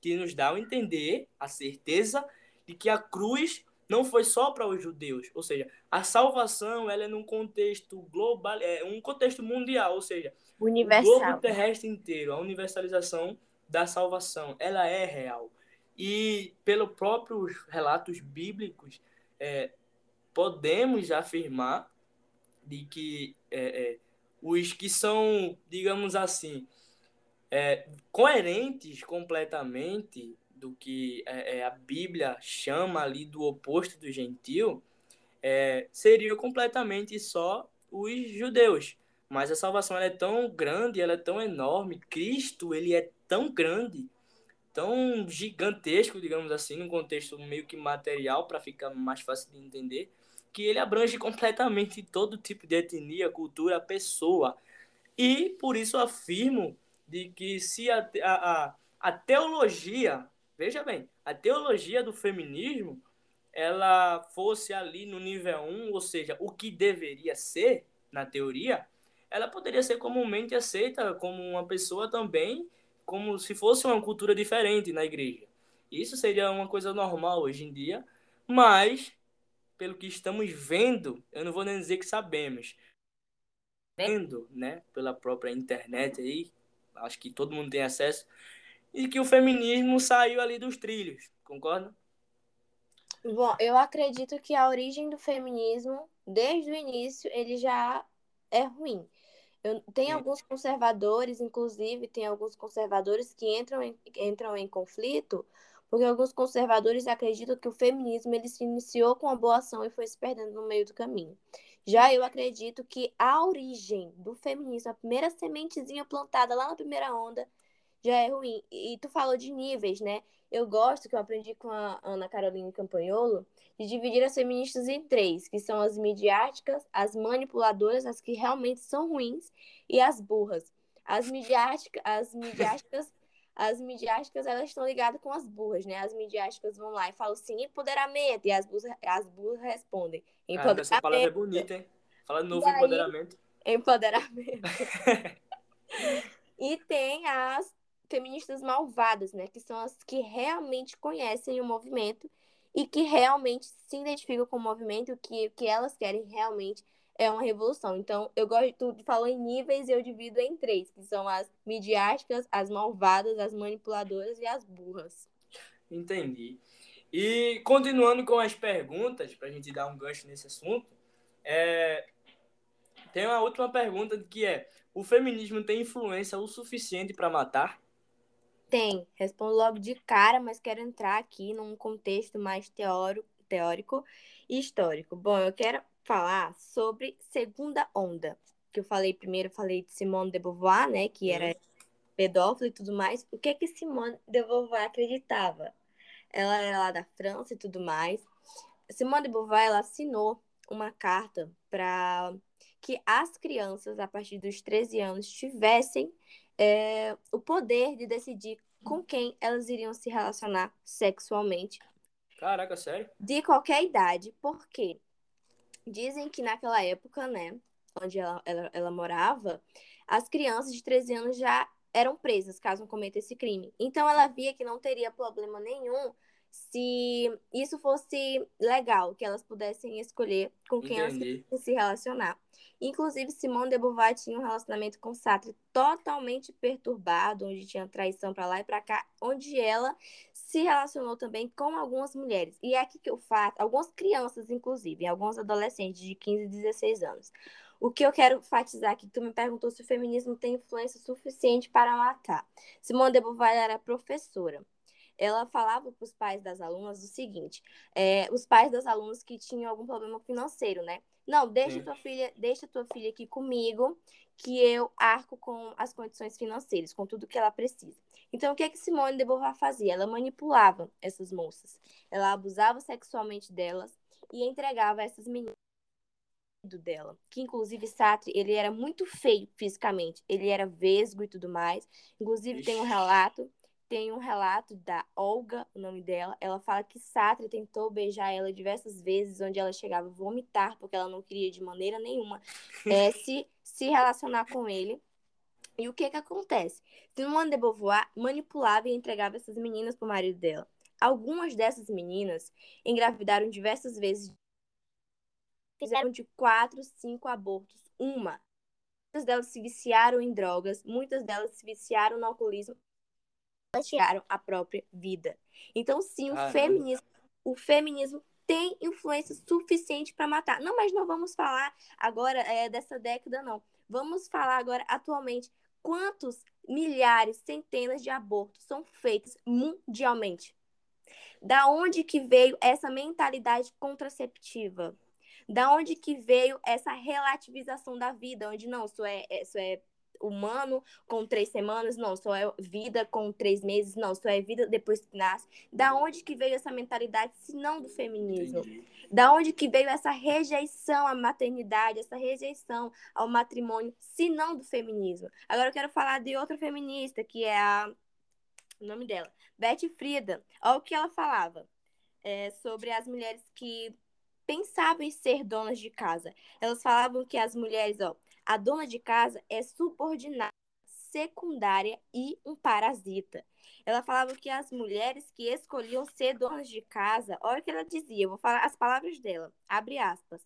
que nos dá a entender a certeza de que a cruz não foi só para os judeus, ou seja, a salvação ela é num contexto global, é um contexto mundial, ou seja, Universal. o globo terrestre inteiro, a universalização da salvação, ela é real. E pelos próprios relatos bíblicos, é, podemos afirmar de que é, é, os que são, digamos assim, é, coerentes completamente do que é, é, a Bíblia chama ali do oposto do gentil, é, seria completamente só os judeus. Mas a salvação é tão grande, ela é tão enorme, Cristo ele é tão grande, tão gigantesco, digamos assim, num contexto meio que material, para ficar mais fácil de entender, que ele abrange completamente todo tipo de etnia, cultura, pessoa. E por isso afirmo de que se a, a, a teologia Veja bem, a teologia do feminismo, ela fosse ali no nível 1, ou seja, o que deveria ser, na teoria, ela poderia ser comumente aceita como uma pessoa também, como se fosse uma cultura diferente na igreja. Isso seria uma coisa normal hoje em dia, mas, pelo que estamos vendo, eu não vou nem dizer que sabemos, vendo, né, pela própria internet aí, acho que todo mundo tem acesso, e que o feminismo saiu ali dos trilhos, concorda? Bom, eu acredito que a origem do feminismo, desde o início, ele já é ruim. Eu, tem alguns conservadores, inclusive, tem alguns conservadores que entram em, entram em conflito, porque alguns conservadores acreditam que o feminismo ele se iniciou com a boa ação e foi se perdendo no meio do caminho. Já eu acredito que a origem do feminismo, a primeira sementezinha plantada lá na primeira onda, já é ruim. E tu falou de níveis, né? Eu gosto, que eu aprendi com a Ana Carolina Campanholo, de dividir as feministas em três, que são as midiáticas, as manipuladoras, as que realmente são ruins, e as burras. As midiáticas, as midiáticas, as midiáticas, elas estão ligadas com as burras, né? As midiáticas vão lá e falam assim, empoderamento, e as burras, as burras respondem. Empoderamento. Ah, essa palavra é bonita, hein? Fala de novo, empoderamento. Empoderamento. e tem as feministas malvadas, né? Que são as que realmente conhecem o movimento e que realmente se identificam com o movimento, o que, que elas querem realmente é uma revolução. Então, eu gosto, tu falou em níveis e eu divido em três, que são as midiáticas, as malvadas, as manipuladoras e as burras. Entendi. E continuando com as perguntas, para a gente dar um gancho nesse assunto, é... tem uma última pergunta que é: o feminismo tem influência o suficiente para matar? Tem, respondo logo de cara, mas quero entrar aqui num contexto mais teórico, teórico e histórico. Bom, eu quero falar sobre segunda onda, que eu falei primeiro, eu falei de Simone de Beauvoir, né, que era pedófila e tudo mais. O que que Simone de Beauvoir acreditava? Ela era lá da França e tudo mais. Simone de Beauvoir, ela assinou uma carta para que as crianças, a partir dos 13 anos, tivessem é, o poder de decidir com quem elas iriam se relacionar sexualmente. Caraca, sério? De qualquer idade, porque dizem que naquela época, né, onde ela, ela, ela morava, as crianças de 13 anos já eram presas caso cometam esse crime. Então ela via que não teria problema nenhum se isso fosse legal, que elas pudessem escolher com quem Entendi. elas se relacionar. Inclusive, Simone de Beauvoir tinha um relacionamento com Sartre totalmente perturbado, onde tinha traição para lá e para cá, onde ela se relacionou também com algumas mulheres. E é aqui que eu faço, algumas crianças, inclusive, alguns adolescentes de 15 e 16 anos. O que eu quero enfatizar aqui, tu me perguntou se o feminismo tem influência suficiente para matar. Simone de Beauvoir era professora ela falava para os pais das alunas o seguinte: é, os pais das alunas que tinham algum problema financeiro, né? Não, deixa tua filha, deixa tua filha aqui comigo, que eu arco com as condições financeiras, com tudo que ela precisa. Então, o que é que Simone de Beauvoir fazia? Ela manipulava essas moças. Ela abusava sexualmente delas e entregava essas meninas dela, que inclusive Sartre, ele era muito feio fisicamente, ele era vesgo e tudo mais. Inclusive Ixi. tem um relato tem um relato da Olga, o nome dela. Ela fala que Sartre tentou beijar ela diversas vezes, onde ela chegava a vomitar, porque ela não queria de maneira nenhuma é, se, se relacionar com ele. E o que que acontece? Simone de Beauvoir manipulava e entregava essas meninas para o marido dela. Algumas dessas meninas engravidaram diversas vezes. Fizeram de quatro, cinco abortos. Uma. Muitas delas se viciaram em drogas, muitas delas se viciaram no alcoolismo tiraram a própria vida. Então, sim, o feminismo, o feminismo tem influência suficiente para matar. Não, mas não vamos falar agora é, dessa década, não. Vamos falar agora atualmente quantos milhares, centenas de abortos são feitos mundialmente. Da onde que veio essa mentalidade contraceptiva? Da onde que veio essa relativização da vida, onde não, isso é, isso é humano com três semanas, não, só é vida com três meses, não, só é vida depois que nasce. Da onde que veio essa mentalidade, se não do feminismo? Entendi. Da onde que veio essa rejeição à maternidade, essa rejeição ao matrimônio, se não do feminismo? Agora eu quero falar de outra feminista, que é a... o nome dela, Betty Friedan. Olha o que ela falava é, sobre as mulheres que pensavam em ser donas de casa. Elas falavam que as mulheres, ó, a dona de casa é subordinada, secundária e um parasita. Ela falava que as mulheres que escolhiam ser donas de casa, olha o que ela dizia, vou falar as palavras dela, abre aspas.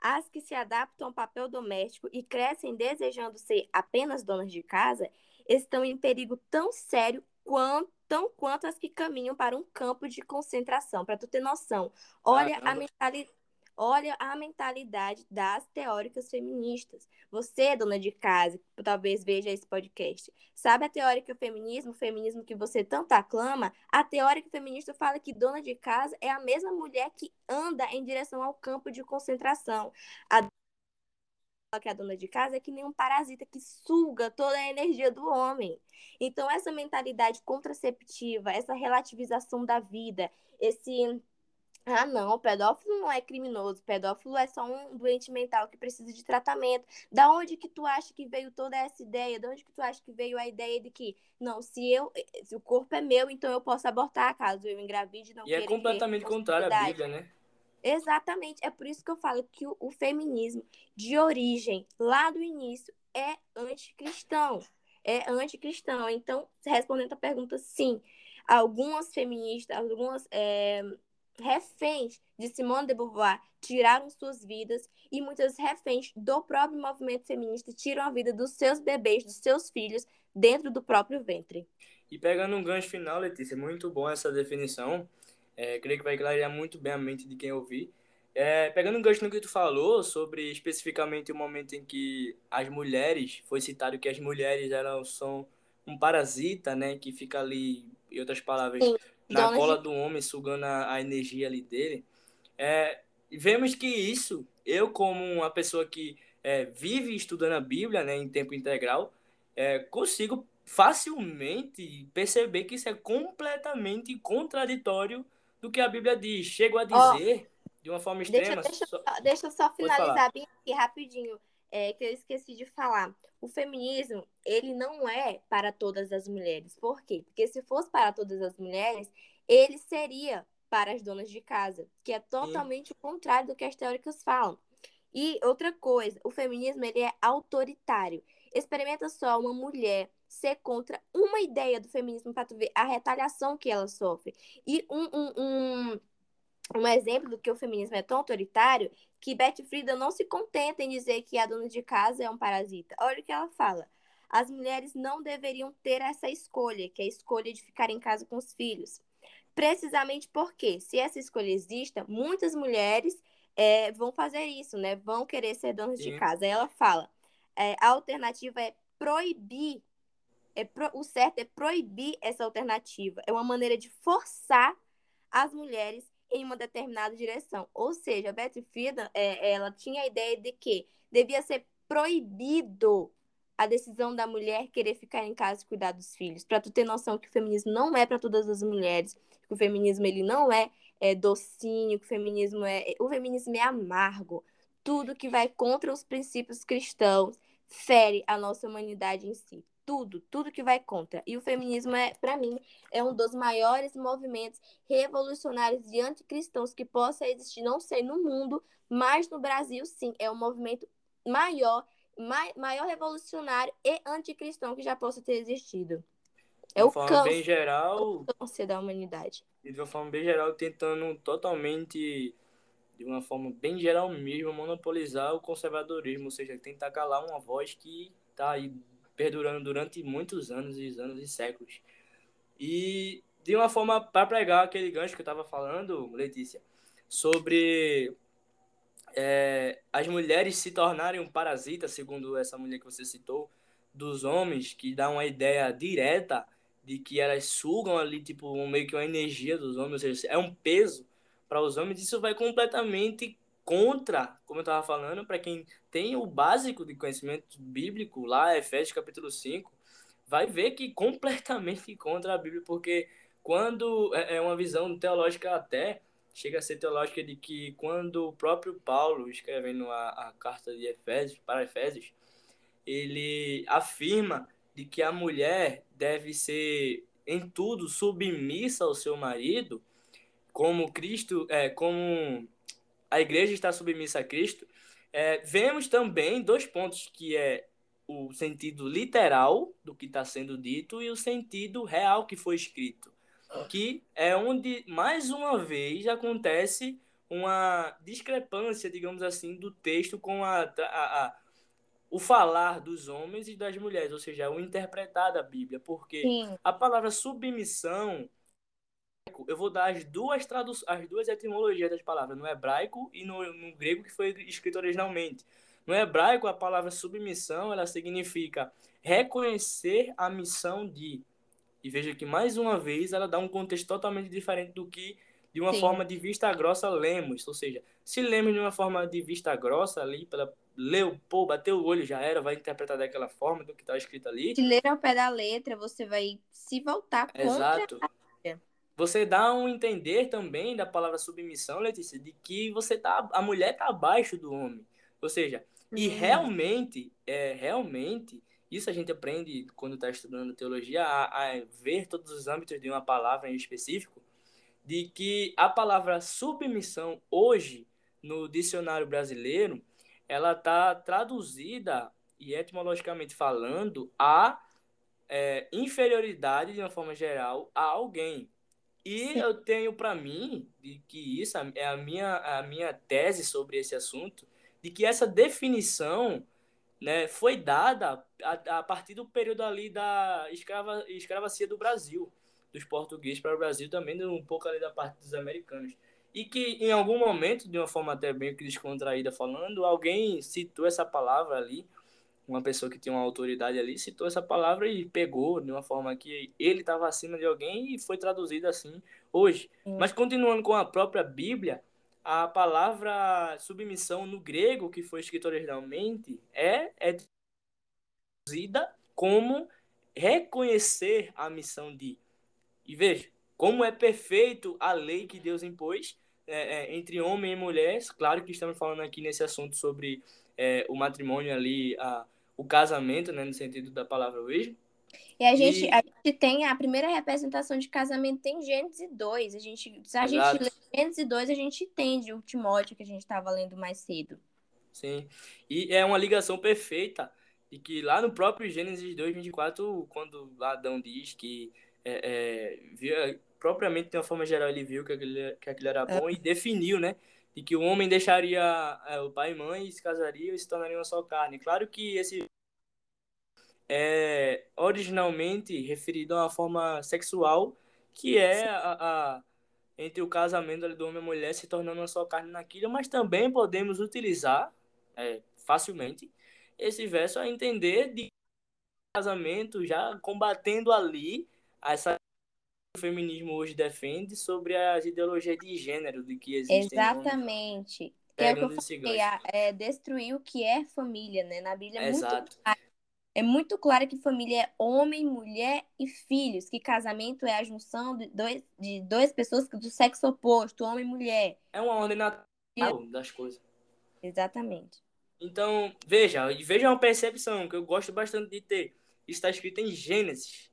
As que se adaptam ao papel doméstico e crescem desejando ser apenas donas de casa estão em perigo tão sério quanto, tão quanto as que caminham para um campo de concentração. Para tu ter noção, olha a mentalidade Olha a mentalidade das teóricas feministas. Você, dona de casa, que talvez veja esse podcast, sabe a teórica feminismo, o feminismo que você tanto aclama? A teórica feminista fala que dona de casa é a mesma mulher que anda em direção ao campo de concentração. A que a dona de casa é que nem um parasita que suga toda a energia do homem. Então, essa mentalidade contraceptiva, essa relativização da vida, esse ah, não, pedófilo não é criminoso, pedófilo é só um doente mental que precisa de tratamento. Da onde que tu acha que veio toda essa ideia? Da onde que tu acha que veio a ideia de que, não, se eu, se o corpo é meu, então eu posso abortar caso eu engravide não E é completamente contrário à Bíblia, né? Exatamente, é por isso que eu falo que o, o feminismo de origem, lá do início, é anticristão. É anticristão. Então, respondendo a pergunta, sim, algumas feministas, algumas é, reféns de Simone de Beauvoir tiraram suas vidas e muitas reféns do próprio movimento feminista tiram a vida dos seus bebês, dos seus filhos, dentro do próprio ventre. E pegando um gancho final, Letícia, muito bom essa definição. É, creio que vai clarear muito bem a mente de quem ouvir. É, pegando um gancho no que tu falou sobre especificamente o momento em que as mulheres, foi citado que as mulheres elas são um parasita, né, que fica ali, em outras palavras, Sim na Dona cola do homem, sugando a, a energia ali dele. É, vemos que isso, eu como uma pessoa que é, vive estudando a Bíblia né, em tempo integral, é, consigo facilmente perceber que isso é completamente contraditório do que a Bíblia diz. Chego a dizer, oh, de uma forma extrema... Deixa, deixa, só, deixa eu só finalizar bem aqui rapidinho, é, que eu esqueci de falar. O feminismo, ele não é para todas as mulheres. Por quê? Porque se fosse para todas as mulheres, ele seria para as donas de casa, que é totalmente o contrário do que as teóricas falam. E outra coisa, o feminismo ele é autoritário. Experimenta só uma mulher ser contra uma ideia do feminismo para tu ver a retaliação que ela sofre. E um, um, um, um exemplo do que o feminismo é tão autoritário que Betty Friedan não se contenta em dizer que a dona de casa é um parasita. Olha o que ela fala. As mulheres não deveriam ter essa escolha, que é a escolha de ficar em casa com os filhos. Precisamente porque, se essa escolha exista, muitas mulheres é, vão fazer isso, né? Vão querer ser donas Sim. de casa. Aí ela fala: é, a alternativa é proibir. É pro, o certo é proibir essa alternativa. É uma maneira de forçar as mulheres em uma determinada direção. Ou seja, a Betty Friedan, é, ela tinha a ideia de que devia ser proibido a decisão da mulher querer ficar em casa e cuidar dos filhos. Para tu ter noção que o feminismo não é para todas as mulheres, que o feminismo ele não é, é docinho, que o feminismo é, o feminismo é amargo. Tudo que vai contra os princípios cristãos fere a nossa humanidade em si tudo, tudo que vai contra. E o feminismo é, para mim, é um dos maiores movimentos revolucionários e anticristãos que possa existir, não sei no mundo, mas no Brasil sim, é o movimento maior, mai, maior revolucionário e anticristão que já possa ter existido. É de o forma câncer, bem geral, o câncer da humanidade. E de uma forma bem geral, tentando totalmente de uma forma bem geral mesmo, monopolizar o conservadorismo, ou seja, tentar calar uma voz que está aí perdurando durante muitos anos e anos e séculos. E de uma forma para pregar aquele gancho que eu estava falando, Letícia, sobre é, as mulheres se tornarem um parasita, segundo essa mulher que você citou, dos homens, que dá uma ideia direta de que elas sugam ali, tipo, meio que uma energia dos homens, ou seja, é um peso para os homens, isso vai completamente contra, como eu estava falando, para quem tem o básico de conhecimento bíblico, lá, Efésios capítulo 5, vai ver que completamente contra a Bíblia, porque quando é, é uma visão teológica até, chega a ser teológica de que quando o próprio Paulo, escrevendo a, a carta de Efésios, para Efésios, ele afirma de que a mulher deve ser em tudo submissa ao seu marido, como Cristo, é, como a igreja está submissa a Cristo, é, vemos também dois pontos que é o sentido literal do que está sendo dito e o sentido real que foi escrito, que é onde mais uma vez acontece uma discrepância, digamos assim, do texto com a, a, a o falar dos homens e das mulheres, ou seja, o interpretar da Bíblia, porque Sim. a palavra submissão eu vou dar as duas tradu as duas etimologias das palavras, no hebraico e no, no grego que foi escrito originalmente. No hebraico, a palavra submissão, ela significa reconhecer a missão de. E veja que, mais uma vez, ela dá um contexto totalmente diferente do que, de uma Sim. forma de vista grossa, lemos. Ou seja, se lemos de uma forma de vista grossa ali, pela, leu, pô, bateu o olho, já era, vai interpretar daquela forma do que está escrito ali. Se ler ao pé da letra, você vai se voltar contra Exato você dá um entender também da palavra submissão, Letícia, de que você tá, a mulher está abaixo do homem. Ou seja, uhum. e realmente, é, realmente, isso a gente aprende quando está estudando teologia, a, a, ver todos os âmbitos de uma palavra em específico, de que a palavra submissão hoje, no dicionário brasileiro, ela está traduzida, e etimologicamente falando, a é, inferioridade, de uma forma geral, a alguém. E eu tenho para mim de que isso é a minha, a minha tese sobre esse assunto, de que essa definição né, foi dada a, a partir do período ali da escrava, escravacia do Brasil, dos portugueses para o Brasil, também um pouco ali da parte dos americanos. E que em algum momento, de uma forma até bem descontraída falando, alguém citou essa palavra ali, uma pessoa que tinha uma autoridade ali citou essa palavra e pegou de uma forma que ele estava acima de alguém e foi traduzido assim hoje. Hum. Mas continuando com a própria Bíblia, a palavra submissão no grego, que foi escrita originalmente, é, é como reconhecer a missão de. E veja, como é perfeito a lei que Deus impôs é, é, entre homem e mulher. Claro que estamos falando aqui nesse assunto sobre é, o matrimônio ali, a, o casamento, né, no sentido da palavra hoje. E a gente, e... a gente tem a primeira representação de casamento tem Gênesis 2. A gente, se a Exato. gente lê Gênesis 2, a gente entende o Timóteo que a gente estava lendo mais cedo. Sim. E é uma ligação perfeita. E que lá no próprio Gênesis 2, 24, quando Adão diz que é, é, via, propriamente de uma forma geral ele viu que aquilo, que aquilo era bom é. e definiu, né? de que o homem deixaria é, o pai e mãe e se casaria e se tornaria uma só carne. Claro que esse é originalmente referido a uma forma sexual que é a, a, entre o casamento do homem e mulher se tornando uma só carne naquilo, mas também podemos utilizar é, facilmente esse verso a entender de casamento já combatendo ali essa o feminismo hoje defende sobre as ideologias de gênero de que existem. Exatamente. Que é o que eu falei, é destruir o que é família, né? Na Bíblia é Exato. muito claro. É muito claro que família é homem, mulher e filhos, que casamento é a junção de dois, de duas pessoas do sexo oposto, homem e mulher. É uma ordem natural das coisas. Exatamente. Então, veja, veja uma percepção que eu gosto bastante de ter está escrito em Gênesis.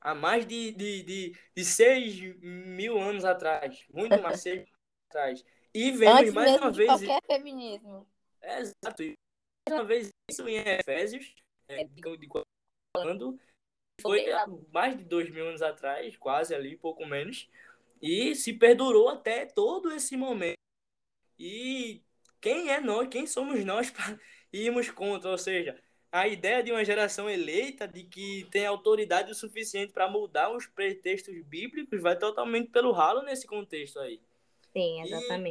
Há mais de, de, de, de 6 mil anos atrás. Muito mais 6 anos atrás. E vemos Antes mais uma vez. qualquer feminismo. É, exato. E mais uma vez, isso em Efésios, é, de, de falando, foi há mais de dois mil anos atrás, quase ali, pouco menos. E se perdurou até todo esse momento. E quem é nós, quem somos nós para irmos contra? Ou seja, a ideia de uma geração eleita, de que tem autoridade o suficiente para mudar os pretextos bíblicos, vai totalmente pelo ralo nesse contexto aí. Sim, exatamente.